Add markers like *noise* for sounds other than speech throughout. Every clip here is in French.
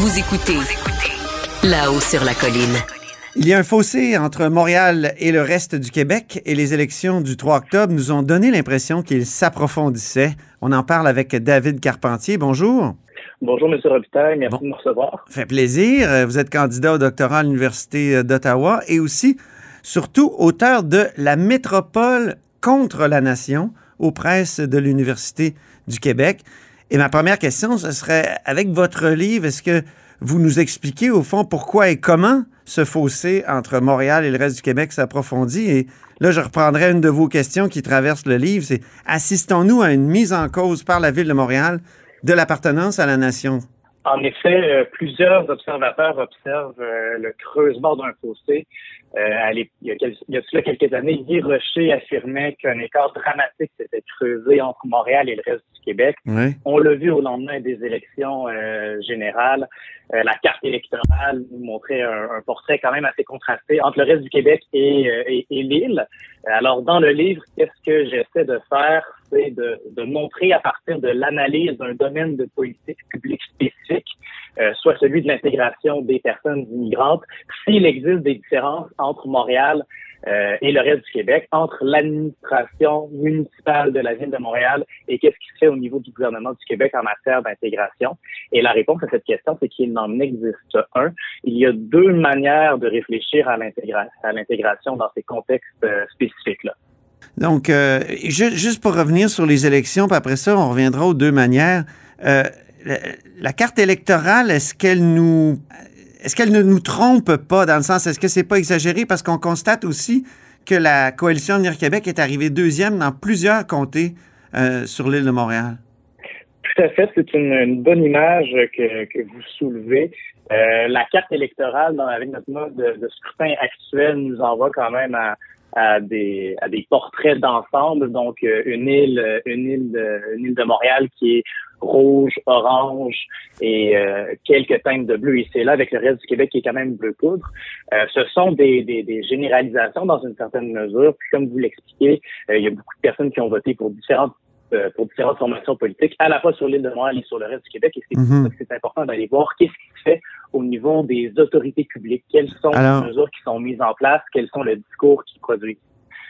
Vous écoutez là-haut sur la colline. Il y a un fossé entre Montréal et le reste du Québec et les élections du 3 octobre nous ont donné l'impression qu'il s'approfondissait. On en parle avec David Carpentier. Bonjour. Bonjour, M. Robitaille. Merci de me recevoir. Fait plaisir. Vous êtes candidat au doctorat à l'Université d'Ottawa et aussi, surtout, auteur de La métropole contre la nation aux presses de l'Université du Québec. Et ma première question, ce serait, avec votre livre, est-ce que vous nous expliquez au fond pourquoi et comment ce fossé entre Montréal et le reste du Québec s'approfondit? Et là, je reprendrai une de vos questions qui traverse le livre, c'est assistons-nous à une mise en cause par la Ville de Montréal de l'appartenance à la nation? En effet, euh, plusieurs observateurs observent euh, le creusement d'un fossé. Euh, il, y a, il y a quelques années, Guy Rocher affirmait qu'un écart dramatique s'était creusé entre Montréal et le reste On l'a vu au lendemain des élections générales. la carte électorale nous montrait un, portrait quand même assez contrasté entre le reste du Québec et, et l'île. Alors, dans le livre, qu'est-ce que j'essaie de faire? C'est de, de montrer à partir de l'analyse d'un domaine de politique publique spécifique euh, soit celui de l'intégration des personnes immigrantes, s'il existe des différences entre Montréal euh, et le reste du Québec, entre l'administration municipale de la ville de Montréal et qu'est-ce qui se fait au niveau du gouvernement du Québec en matière d'intégration. Et la réponse à cette question, c'est qu'il n'en existe un. Il y a deux manières de réfléchir à l'intégration dans ces contextes euh, spécifiques-là. Donc, juste pour revenir sur les élections, puis après ça, on reviendra aux deux manières la carte électorale, est-ce qu'elle nous est-ce qu'elle ne nous trompe pas dans le sens, est-ce que c'est pas exagéré? Parce qu'on constate aussi que la coalition Avenir Québec est arrivée deuxième dans plusieurs comtés euh, sur l'île de Montréal? Tout à fait, c'est une, bonne image que, vous soulevez. Euh, la carte électorale, avec notre mode de, scrutin actuel, nous envoie quand même à, des à des portraits d'ensemble donc euh, une île une île de Montréal qui est rouge orange et euh, quelques teintes de bleu ici et là avec le reste du Québec qui est quand même bleu poudre euh, ce sont des, des, des, généralisations dans une certaine mesure puis comme vous l'expliquez il y a beaucoup de personnes qui ont voté pour différentes euh, pour différentes formations politiques, à la fois sur l'île de Montréal et sur le reste du Québec. Et c'est mm c'est important d'aller voir qu'est-ce qui se fait au niveau des autorités publiques, quelles sont les mesures qui sont mises en place, quels sont les discours qui produisent?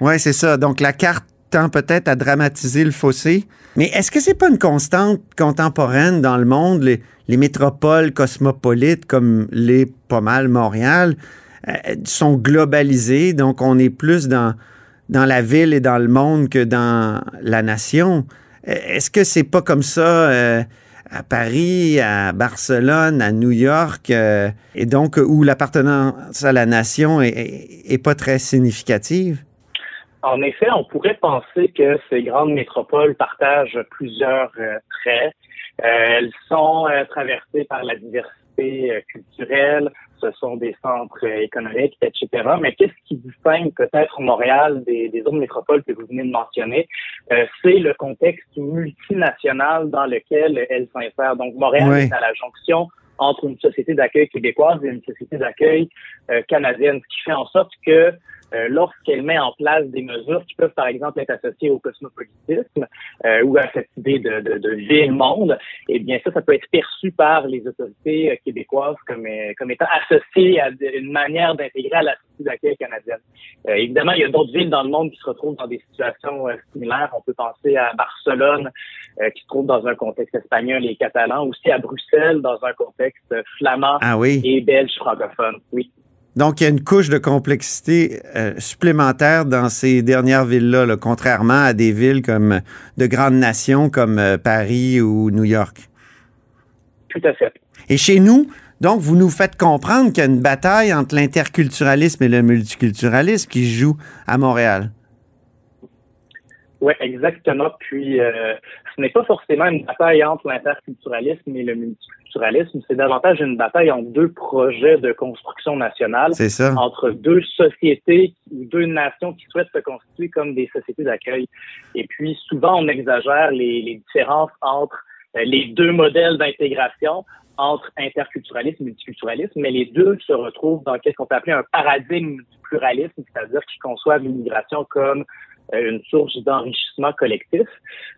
Oui, c'est ça. Donc la carte peut-être à dramatiser le fossé. Mais est-ce que c'est pas une constante contemporaine dans le monde, les, les métropoles cosmopolites comme les pas mal Montréal euh, sont globalisées, donc on est plus dans dans la ville et dans le monde que dans la nation? Est-ce que c'est pas comme ça euh, à Paris, à Barcelone, à New York, euh, et donc où l'appartenance à la nation est, pas très significative? En effet, on pourrait penser que ces grandes métropoles partagent plusieurs euh, traits. elles sont traversées par la diversité culturelle, ce sont des centres économiques, etc. Mais qu'est-ce qui distingue peut-être Montréal des, autres métropoles que vous venez de mentionner? Euh, c'est le contexte multinational dans lequel elle s'insère. Donc, Montréal est à la jonction entre une société d'accueil québécoise et une société d'accueil euh, canadienne, ce qui fait en sorte que euh, lorsqu'elle met en place des mesures qui peuvent, par exemple, être associées au cosmopolitisme euh, ou à cette idée de, de, de ville-monde, eh bien ça, ça peut être perçu par les autorités euh, québécoises comme, comme étant associé à une manière d'intégrer à la société d'accueil canadienne. évidemment, il y a d'autres villes dans le monde qui se retrouvent dans des situations similaires. On peut penser à Barcelone, qui se trouve dans un contexte espagnol et catalan, aussi à Bruxelles, dans un contexte flamand ah et belge francophone. Oui. Donc, il y a une couche de complexité euh, supplémentaire dans ces dernières villes-là, contrairement à des villes comme de grandes nations comme euh, Paris ou New York. Tout à fait. Et chez nous, donc, vous nous faites comprendre qu'il y a une bataille entre l'interculturalisme et le multiculturalisme qui se joue à Montréal. Oui, exactement. Puis, euh, ce n'est pas forcément une bataille entre l'interculturalisme et le multiculturalisme, c'est davantage une bataille entre deux projets de construction nationale, entre deux sociétés ou deux nations qui souhaitent se constituer comme des sociétés d'accueil. Et puis, souvent, on exagère les, les différences entre euh, les deux modèles d'intégration entre interculturalisme et multiculturalisme, mais les deux se retrouvent dans ce qu'on peut appeler un paradigme du pluralisme, c'est-à-dire qui conçoit l'immigration comme une source d'enrichissement collectif.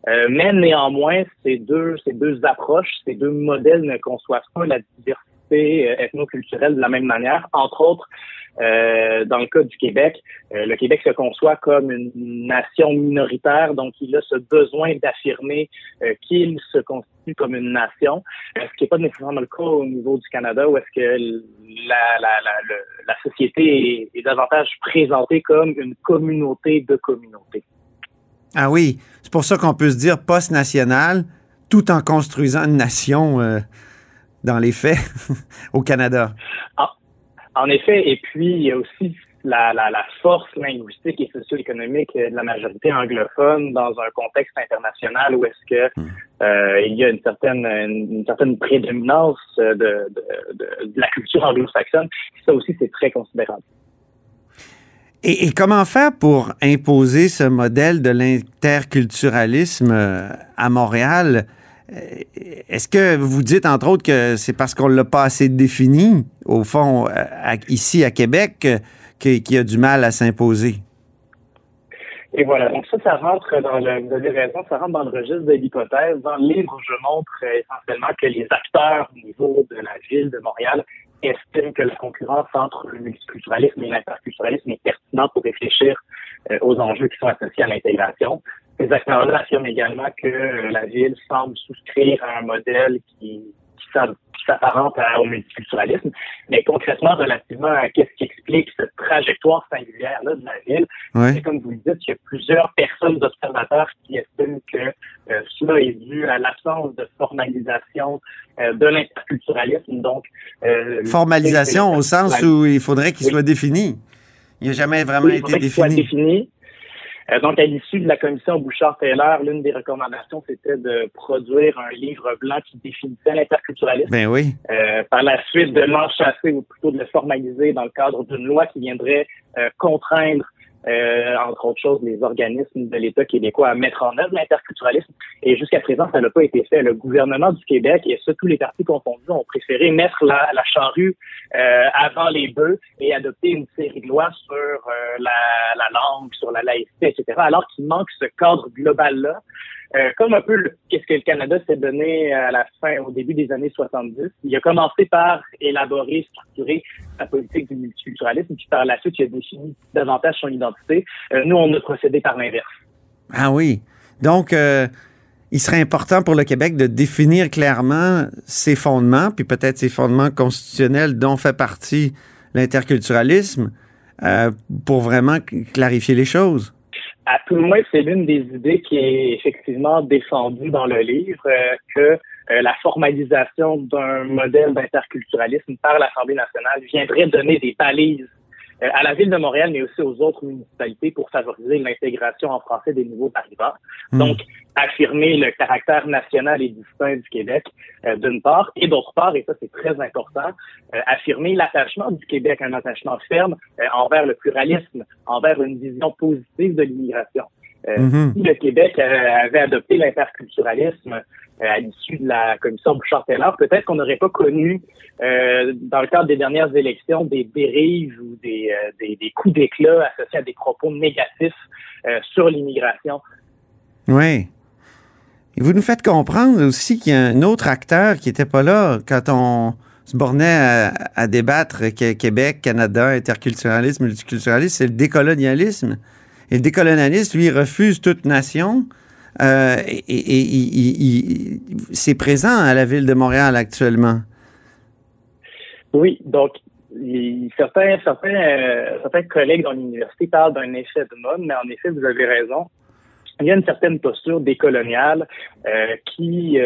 Euh, mais néanmoins, ces deux, ces deux approches, ces deux modèles ne conçoivent pas la diversité diversité ethnoculturelle de la même manière. Entre autres, dans le cas du Québec, le Québec se conçoit comme une nation minoritaire, donc il a ce besoin d'affirmer qu'il se constitue comme une nation, ce qui n'est pas nécessairement le cas au niveau du Canada, où est-ce que la, société est, est davantage présentée comme une communauté de communautés. Ah oui, c'est pour ça qu'on peut se dire post-national tout en construisant une nation euh, dans les faits *laughs* au Canada? Ah, en effet, et puis il y a aussi la, la, la force linguistique et socio-économique de la majorité anglophone dans un contexte international où est-ce que hmm. euh, il y a une certaine une, certaine prédominance de, de, de, de la culture anglo-saxonne. Ça aussi, c'est très considérable. Et, comment faire pour imposer ce modèle de l'interculturalisme euh, à Montréal? Euh, est-ce que vous dites, entre autres, que c'est parce qu'on l'a pas assez défini, au fond, euh, ici à Québec, qu'il y a du mal à s'imposer? Et voilà, donc ça, ça rentre dans le, vous avez raison, ça rentre dans le registre de l'hypothèse. Dans le livre, je montre essentiellement que les acteurs au niveau de la ville de Montréal estiment que la concurrence entre le multiculturalisme et l'interculturalisme est pertinente pour réfléchir euh, aux enjeux qui sont associés à l'intégration. Ces acteurs-là affirment également que la ville semble souscrire à un modèle qui, qui s'apparente au multiculturalisme, mais concrètement, relativement à qu'est-ce qui explique cette trajectoire singulière-là de la ville, c'est comme vous le dites, il y a plusieurs personnes observateurs qui estiment que euh, cela est dû à l'absence de formalisation euh, de l'interculturalisme. Donc, euh, formalisation au sens où il faudrait qu'il soit défini. Il n'a jamais vraiment été défini. Euh, donc, à l'issue de la commission Bouchard-Taylor, l'une des recommandations, c'était de produire un livre blanc qui définissait l'interculturalisme. Ben oui. Euh, par la suite, de l'enchasser ou plutôt de le formaliser dans le cadre d'une loi qui viendrait euh, contraindre euh, entre autres choses, les organismes de l'État québécois à mettre en œuvre l'interculturalisme. Et jusqu'à présent, ça n'a pas été fait. Le gouvernement du Québec et ce, tous les partis confondus ont préféré mettre la, la charrue euh, avant les bœufs et adopter une série de lois sur euh, la, la langue, sur la laïcité, etc. Alors qu'il manque ce cadre global-là euh, comme un peu qu'est-ce que le Canada s'est donné à la fin, au début des années 70. Il a commencé par élaborer, structurer sa politique du multiculturalisme, puis par la suite, il a défini davantage son identité. Euh, nous, on a procédé par l'inverse. Ah oui. Donc, euh, il serait important pour le Québec de définir clairement ses fondements, puis peut-être ses fondements constitutionnels dont fait partie l'interculturalisme, pour vraiment clarifier les choses à tout le moins, c'est l'une des idées qui est effectivement défendue dans le livre, euh, que euh, la formalisation d'un modèle d'interculturalisme par l'Assemblée nationale viendrait donner des balises à la ville de Montréal, mais aussi aux autres municipalités pour favoriser l'intégration en français des nouveaux arrivants. Hmm. Donc, affirmer le caractère national et distinct du Québec, euh, d'une part, et d'autre part, et ça c'est très important, euh, affirmer l'attachement du Québec, un attachement ferme envers le pluralisme, envers une vision positive de l'immigration. Mm-hmm. Si le Québec avait adopté l'interculturalisme euh, à l'issue de la commission Bouchard-Taylor, peut-être qu'on n'aurait pas connu, euh, dans le cadre des dernières élections, des dérives ou des, euh, des, des, coups d'éclat associés à des propos négatifs euh, sur l'immigration. Oui. Et vous nous faites comprendre aussi qu'il y a un autre acteur qui n'était pas là quand on se bornait à, à débattre Québec, Canada, interculturalisme, multiculturalisme, c'est le décolonialisme. Et le décolonialisme, lui, refuse toute nation. Euh, et, c'est présent à la ville de Montréal actuellement. Oui, donc certains, certains, euh, certains collègues dans l'université parlent d'un effet de mode, mais en effet, vous avez raison. Il y a une certaine posture décoloniale euh, qui,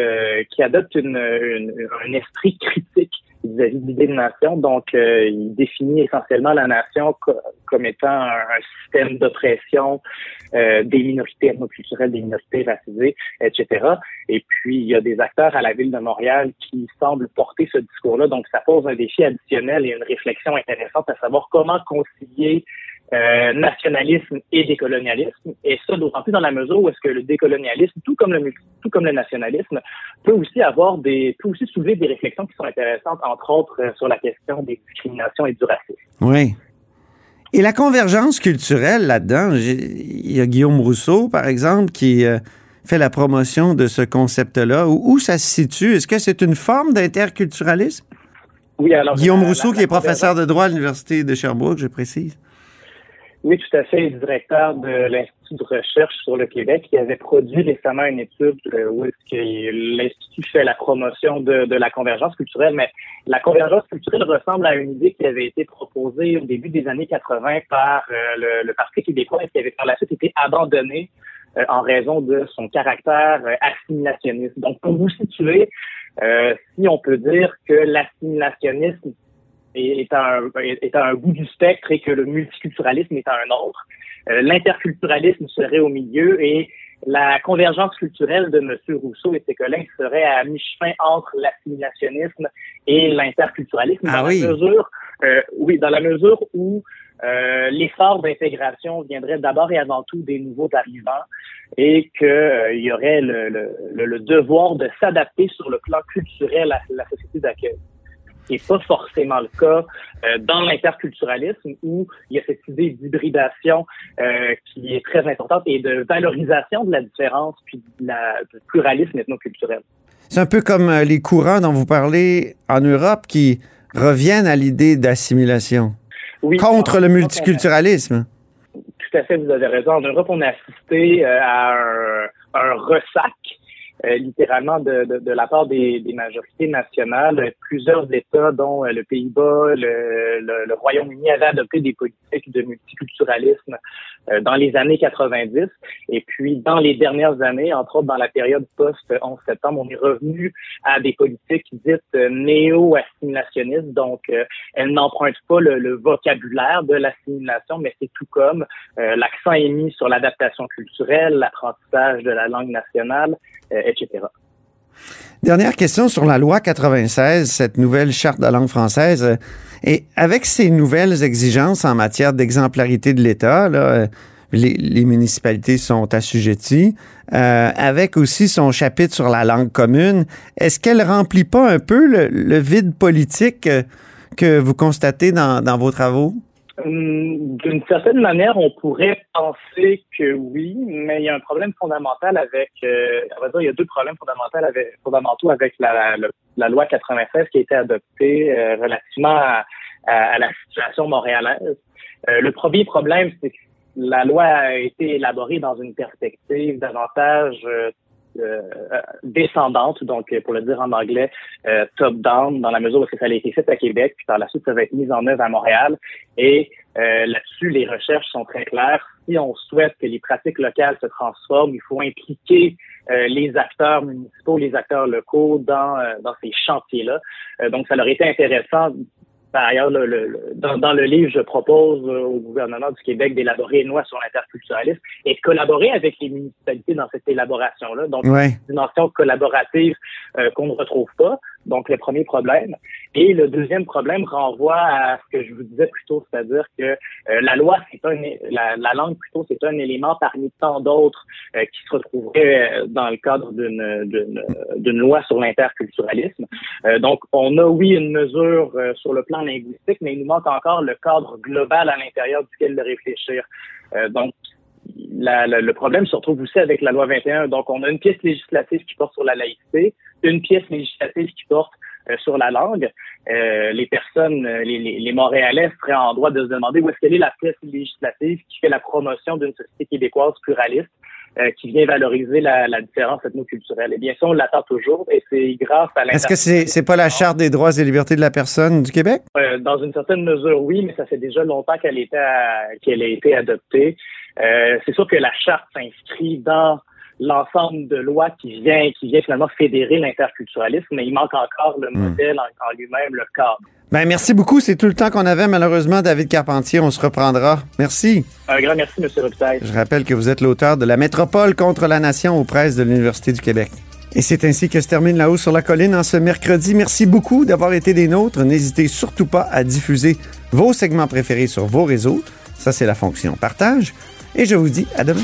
qui adopte une, un esprit critique vis-à-vis de l'idée de nation. Donc, euh, il définit essentiellement la nation comme étant un, système d'oppression euh, des minorités ethnoculturelles, des minorités racisées, etc. Et puis, il y a des acteurs à la ville de Montréal qui semblent porter ce discours-là. Donc, ça pose un défi additionnel et une réflexion intéressante à savoir comment concilier euh, nationalisme et décolonialisme. Et ça, d'autant plus dans la mesure où est-ce que le décolonialisme, tout comme le tout comme le nationalisme, peut aussi avoir des, peut aussi soulever des réflexions qui sont intéressantes, entre autres euh, sur la question des discriminations et du racisme. Oui. Et la convergence culturelle là-dedans, il y a Guillaume Rousseau, par exemple, qui euh, fait la promotion de ce concept-là. Où, où ça se situe? Est-ce que c'est une forme d'interculturalisme? Oui, alors. Guillaume la- Rousseau, la- qui est professeur de droit à l'Université de Sherbrooke, je précise. Oui, tout à fait. Directeur de l'Institut de recherche sur le Québec, qui avait produit récemment une étude euh, où l'Institut fait la promotion de, la convergence culturelle. Mais la convergence culturelle ressemble à une idée qui avait été proposée au début des années 80 par euh, le, le Parti québécois et qui avait par la suite été abandonnée euh, en raison de son caractère assimilationniste. Donc, pour vous situer, si on peut dire que l'assimilationnisme est, à un, est à un bout du spectre et que le multiculturalisme est à un autre. Euh, L'interculturalisme serait au milieu et la convergence culturelle de M. Rousseau et ses collègues serait à mi-chemin entre l'assimilationnisme et l'interculturalisme. Ah dans oui. la mesure, euh, oui, dans la mesure où euh, l'effort d'intégration viendrait d'abord et avant tout des nouveaux arrivants et qu'il euh, y aurait le, le, le devoir de s'adapter sur le plan culturel à la société d'accueil qui n'est pas forcément le cas euh, dans l'interculturalisme où il y a cette idée d'hybridation euh, qui est très importante et de valorisation de la différence puis de la, du pluralisme ethnoculturel. C'est un peu comme euh, les courants dont vous parlez en Europe qui reviennent à l'idée d'assimilation Oui, contre le multiculturalisme. Tout à fait, vous avez raison. En Europe, on a assisté à un, un ressac euh, littéralement de, de, de la part des, des majorités nationales. Plusieurs États, dont euh, le Pays-Bas, le, le, Royaume-Uni, avaient adopté des politiques de multiculturalisme euh, dans les années 90. Et puis, dans les dernières années, entre autres dans la période post-11 septembre, on est revenu à des politiques dites euh, néo-assimilationnistes. Donc, euh, elles n'empruntent pas le, le vocabulaire de l'assimilation, mais c'est tout comme euh, l'accent est mis sur l'adaptation culturelle, l'apprentissage de la langue nationale, euh, etc. Dernière question sur la loi 96, cette nouvelle charte de la langue française. Euh, Et avec ces nouvelles exigences en matière d'exemplarité de l'État, là, euh, les, municipalités sont assujetties, euh, avec aussi son chapitre sur la langue commune, est-ce qu'elle remplit pas un peu le, vide politique euh, que vous constatez dans vos travaux? Hum, D'une certaine manière, on pourrait penser que oui, mais il y a un problème fondamental avec, euh, on va dire, il y a deux problèmes fondamentaux avec, fondamentaux avec la, loi 96 qui a été adoptée euh, relativement à, la situation montréalaise. Euh, le premier problème, c'est que la loi a été élaborée dans une perspective davantage euh, descendante, donc pour le dire en anglais, euh, top-down, dans la mesure où ça a été fait à Québec, puis par la suite ça va être mis en œuvre à Montréal. Et euh, là-dessus, les recherches sont très claires. Si on souhaite que les pratiques locales se transforment, il faut impliquer euh, les acteurs municipaux, les acteurs locaux dans, euh, dans ces chantiers-là. Euh, donc, ça leur été intéressant par ailleurs, le, le, dans, dans, le livre, je propose euh, au gouvernement du Québec d'élaborer une loi sur l'interculturalisme et de collaborer avec les municipalités dans cette élaboration-là. Donc, ouais. une dimension collaborative euh, qu'on ne retrouve pas. Donc, le premier problème. Et le deuxième problème renvoie à ce que je vous disais plus tôt, c'est-à-dire que euh, la loi, c'est un, la, la, langue plutôt, c'est un élément parmi tant d'autres euh, qui se retrouverait dans le cadre d'une, loi sur l'interculturalisme. Euh, donc, on a, oui, une mesure euh, sur le plan linguistique, mais il nous manque encore le cadre global à l'intérieur duquel de réfléchir. Euh, donc, la, le problème se retrouve aussi avec la loi 21. Donc, on a une pièce législative qui porte sur la laïcité, une pièce législative qui porte euh, sur la langue. Euh, les personnes, les, les, les, Montréalais seraient en droit de se demander où est-ce qu'elle est la pièce législative qui fait la promotion d'une société québécoise pluraliste, euh, qui vient valoriser la, la différence ethnoculturelle. Et bien ça, on l'attend toujours, et c'est grâce à Est-ce que c'est c'est pas la Charte des droits et libertés de la personne du Québec? Euh, dans une certaine mesure, oui, mais ça fait déjà longtemps qu'elle était qu'elle a été adoptée. Euh, c'est sûr que la charte s'inscrit dans l'ensemble de lois qui vient qui vient finalement fédérer l'interculturalisme, mais il manque encore le modèle en, en lui-même, le cadre. Ben merci beaucoup. C'est tout le temps qu'on avait, malheureusement, David Carpentier. On se reprendra. Merci. Un grand merci, M. Robitaille. Je rappelle que vous êtes l'auteur de La métropole contre la nation aux presses de l'Université du Québec. Et c'est ainsi que se termine La Haut sur la colline en ce mercredi. Merci beaucoup d'avoir été des nôtres. N'hésitez surtout pas à diffuser vos segments préférés sur vos réseaux. Ça, c'est la fonction partage. Et je vous dis à demain.